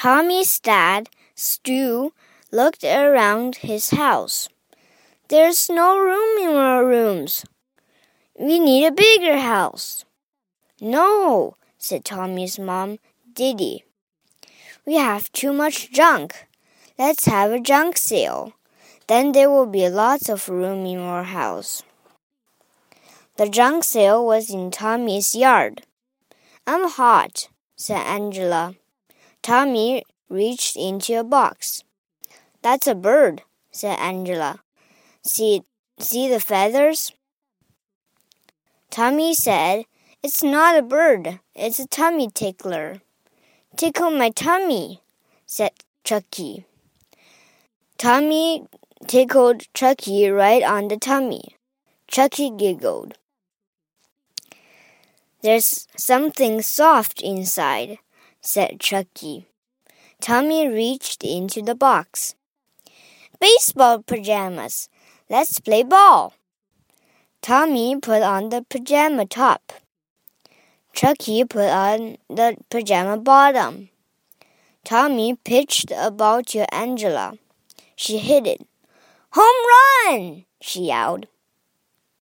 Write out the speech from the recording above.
Tommy's dad, Stu, looked around his house. There's no room in our rooms. We need a bigger house. No, said Tommy's mom, Didi. We have too much junk. Let's have a junk sale. Then there will be lots of room in our house. The junk sale was in Tommy's yard. I'm hot, said Angela. Tommy reached into a box. That's a bird, said Angela. See, see the feathers? Tommy said, It's not a bird, it's a tummy tickler. Tickle my tummy, said Chuckie. Tommy tickled Chuckie right on the tummy. Chuckie giggled. There's something soft inside, said Chuckie. Tommy reached into the box. Baseball pajamas. Let's play ball. Tommy put on the pajama top. Chuckie put on the pajama bottom. Tommy pitched a ball to Angela. She hit it. Home run! she yelled.